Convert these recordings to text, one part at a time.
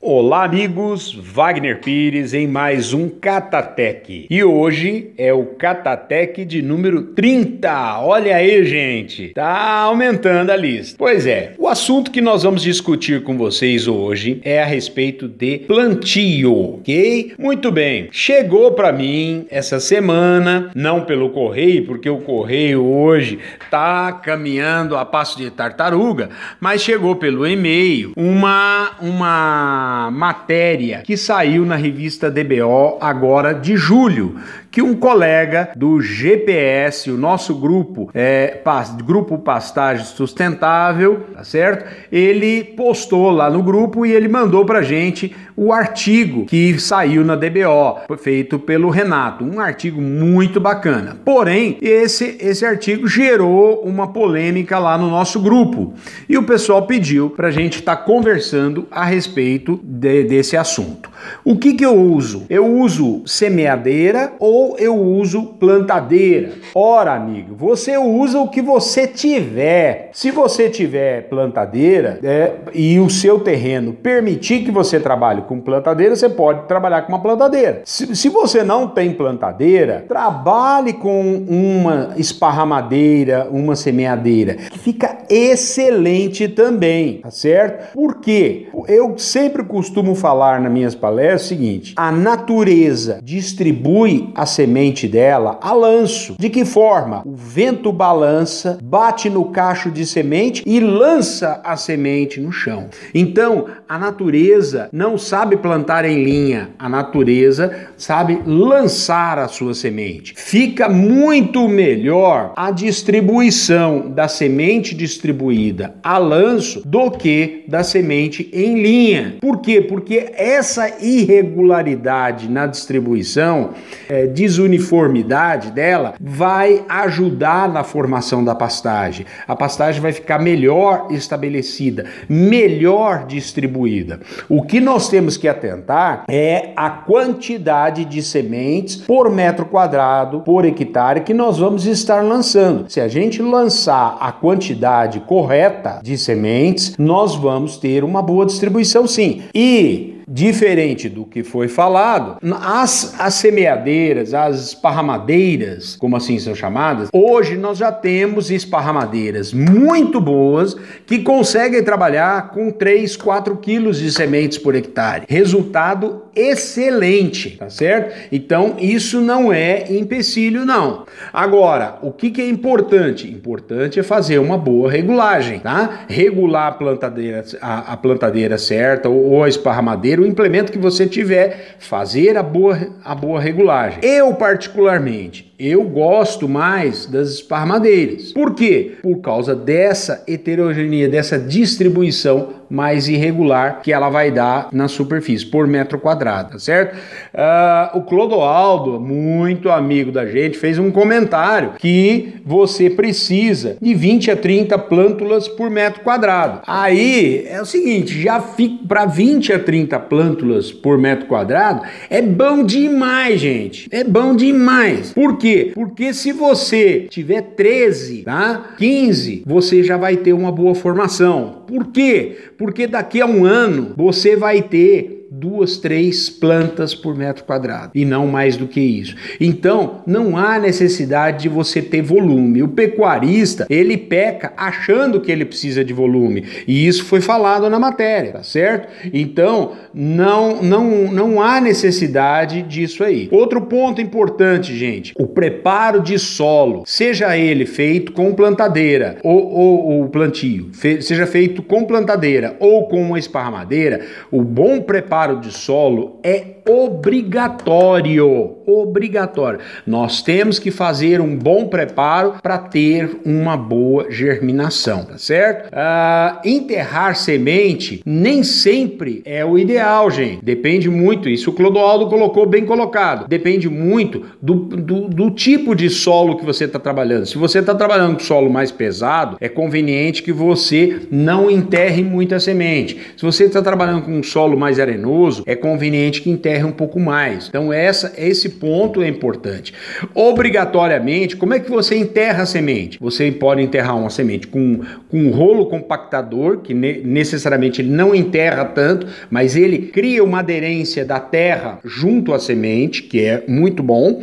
Olá, amigos! Wagner Pires em mais um Catatec. E hoje é o Catatec de número 30. Olha aí, gente! Tá aumentando a lista. Pois é, o assunto que nós vamos discutir com vocês hoje é a respeito de plantio, ok? Muito bem. Chegou para mim essa semana, não pelo correio, porque o correio hoje tá caminhando a passo de tartaruga, mas chegou pelo e-mail uma uma matéria que saiu na revista DBO agora de julho, que um colega do GPS, o nosso grupo, é, Grupo Pastagem Sustentável, tá certo? Ele postou lá no grupo e ele mandou pra gente o artigo que saiu na DBO, feito pelo Renato, um artigo muito bacana. Porém, esse esse artigo gerou uma polêmica lá no nosso grupo e o pessoal pediu pra gente estar tá conversando a respeito de, desse assunto. O que que eu uso? Eu uso semeadeira ou eu uso plantadeira? Ora, amigo, você usa o que você tiver. Se você tiver plantadeira é, e o seu terreno permitir que você trabalhe com plantadeira, você pode trabalhar com uma plantadeira. Se, se você não tem plantadeira, trabalhe com uma esparramadeira, uma semeadeira, que fica excelente também, tá certo? Por quê? Eu sempre costumo falar nas minhas palestras o seguinte: a natureza distribui a semente dela a lanço. De que forma? O vento balança, bate no cacho de semente e lança a semente no chão. Então, a natureza não sabe plantar em linha, a natureza sabe lançar a sua semente. Fica muito melhor a distribuição da semente distribuída a lanço do que da semente em linha. Por quê? Porque essa irregularidade na distribuição, é, desuniformidade dela, vai ajudar na formação da pastagem. A pastagem vai ficar melhor estabelecida, melhor distribuída. O que nós temos que atentar é a quantidade de sementes por metro quadrado, por hectare, que nós vamos estar lançando. Se a gente lançar a quantidade correta de sementes, nós vamos ter uma boa distribuição sim. E Diferente do que foi falado, as, as semeadeiras, as esparramadeiras, como assim são chamadas, hoje nós já temos esparramadeiras muito boas que conseguem trabalhar com 3, 4 quilos de sementes por hectare. Resultado excelente, tá certo? Então isso não é empecilho, não. Agora, o que, que é importante? Importante é fazer uma boa regulagem, tá? Regular a plantadeira, a, a plantadeira certa ou a esparramadeira o implemento que você tiver, fazer a boa, a boa regulagem. Eu, particularmente, eu gosto mais das esparmadeiras. Por quê? Por causa dessa heterogeneia, dessa distribuição mais irregular que ela vai dar na superfície, por metro quadrado, tá certo? Uh, o Clodoaldo, muito amigo da gente, fez um comentário que você precisa de 20 a 30 plântulas por metro quadrado. Aí é o seguinte, já para 20 a 30 plântulas por metro quadrado, é bom demais, gente. É bom demais. Por quê? Porque se você tiver 13, tá? 15, você já vai ter uma boa formação. Por quê? Porque daqui a um ano você vai ter duas, três plantas por metro quadrado e não mais do que isso. Então, não há necessidade de você ter volume. O pecuarista, ele peca achando que ele precisa de volume, e isso foi falado na matéria, tá certo? Então, não não não há necessidade disso aí. Outro ponto importante, gente, o preparo de solo, seja ele feito com plantadeira ou, ou plantio, fe, seja feito com plantadeira ou com uma esparramadeira, o bom preparo preparo de solo é obrigatório, obrigatório. Nós temos que fazer um bom preparo para ter uma boa germinação, tá certo? Uh, enterrar semente nem sempre é o ideal, gente. Depende muito, isso o Clodoaldo colocou bem colocado. Depende muito do, do, do tipo de solo que você está trabalhando. Se você está trabalhando com solo mais pesado, é conveniente que você não enterre muita semente. Se você está trabalhando com um solo mais arenoso, é conveniente que enterre um pouco mais. Então essa, esse ponto é importante. Obrigatoriamente, como é que você enterra a semente? Você pode enterrar uma semente com, com um rolo compactador, que ne necessariamente não enterra tanto, mas ele cria uma aderência da terra junto à semente, que é muito bom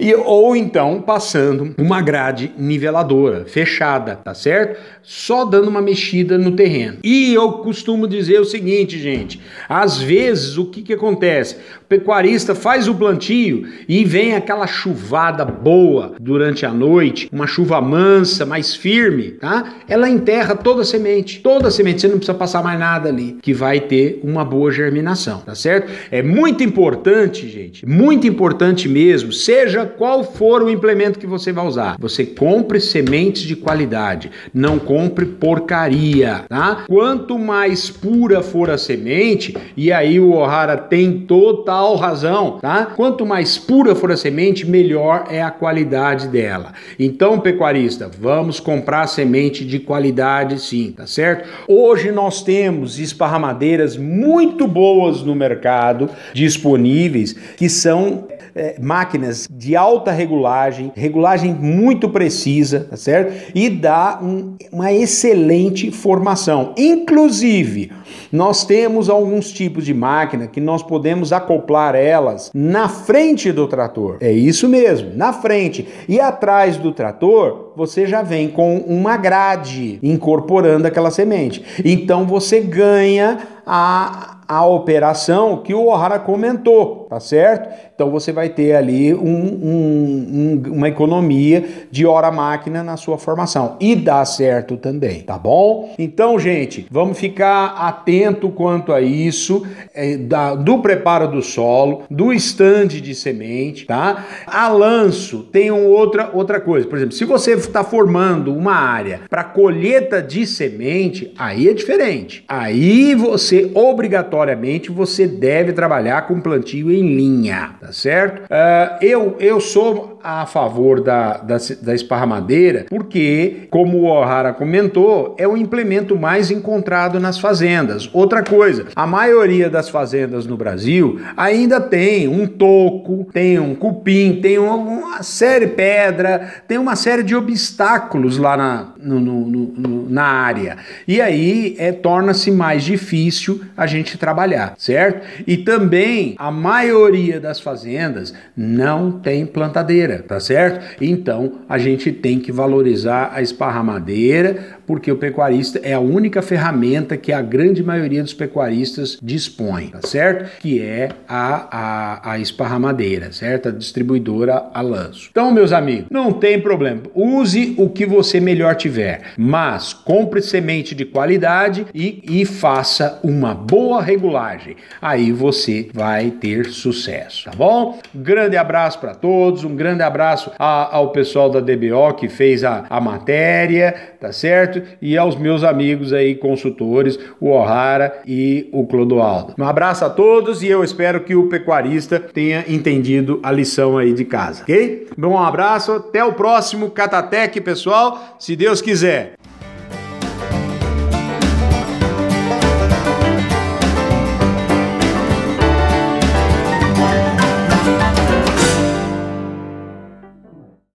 e, ou então passando uma grade niveladora, fechada, tá certo? Só dando uma mexida no terreno. E eu costumo dizer o seguinte, gente: às vezes o que, que acontece? O pecuarista faz o plantio e vem aquela chuvada boa durante a noite, uma chuva mansa, mais firme, tá? Ela enterra toda a semente, toda a semente, você não precisa passar mais nada ali, que vai ter uma boa germinação, tá certo? É muito importante, gente, muito importante mesmo, seja qual for o implemento que você vai usar. Você compre sementes de qualidade, não compre porcaria, tá? Quanto mais pura for a semente, e aí o Ohara tem total razão, tá? Quanto mais pura for a semente, melhor é a qualidade dela. Então, pecuarista, vamos comprar semente de qualidade sim, tá certo? Hoje nós temos esparramadeiras muito boas no mercado disponíveis que são é, máquinas de alta regulagem, regulagem muito precisa, tá certo? E dá um, uma excelente formação. Inclusive, nós temos alguns tipos de máquina que nós podemos acoplar elas na frente do trator. É isso mesmo, na frente. E atrás do trator, você já vem com uma grade incorporando aquela semente. Então você ganha a a operação que o O'Hara comentou, tá certo? Então você vai ter ali um, um, um, uma economia de hora-máquina na sua formação e dá certo também, tá bom? Então, gente, vamos ficar atento quanto a isso é, da, do preparo do solo, do estande de semente, tá? A lanço tem outra, outra coisa, por exemplo, se você está formando uma área para colheita de semente, aí é diferente. Aí você obrigatoriamente você deve trabalhar com plantio em linha, tá certo? Uh, eu, eu sou a favor da, da, da esparramadeira porque, como o O'Hara comentou, é o implemento mais encontrado nas fazendas. Outra coisa, a maioria das fazendas no Brasil ainda tem um toco, tem um cupim, tem uma série de pedra, tem uma série de obstáculos lá na, no, no, no, na área. E aí é, torna-se mais difícil a gente trabalhar, certo? E também a maioria das fazendas não tem plantadeira, tá certo? Então a gente tem que valorizar a esparramadeira, porque o pecuarista é a única ferramenta que a grande maioria dos pecuaristas dispõe, tá certo? Que é a, a, a esparramadeira, certo? A distribuidora a lanço. Então, meus amigos, não tem problema. Use o que você melhor tiver, mas compre semente de qualidade e, e faça uma boa regulagem. Aí você vai ter sucesso, tá bom? Grande abraço para todos, um grande abraço a, ao pessoal da DBO que fez a, a matéria, tá certo? e aos meus amigos aí consultores, o O'Hara e o Clodoaldo. Um abraço a todos e eu espero que o pecuarista tenha entendido a lição aí de casa, ok? Bom, um abraço, até o próximo Catatec, pessoal, se Deus quiser.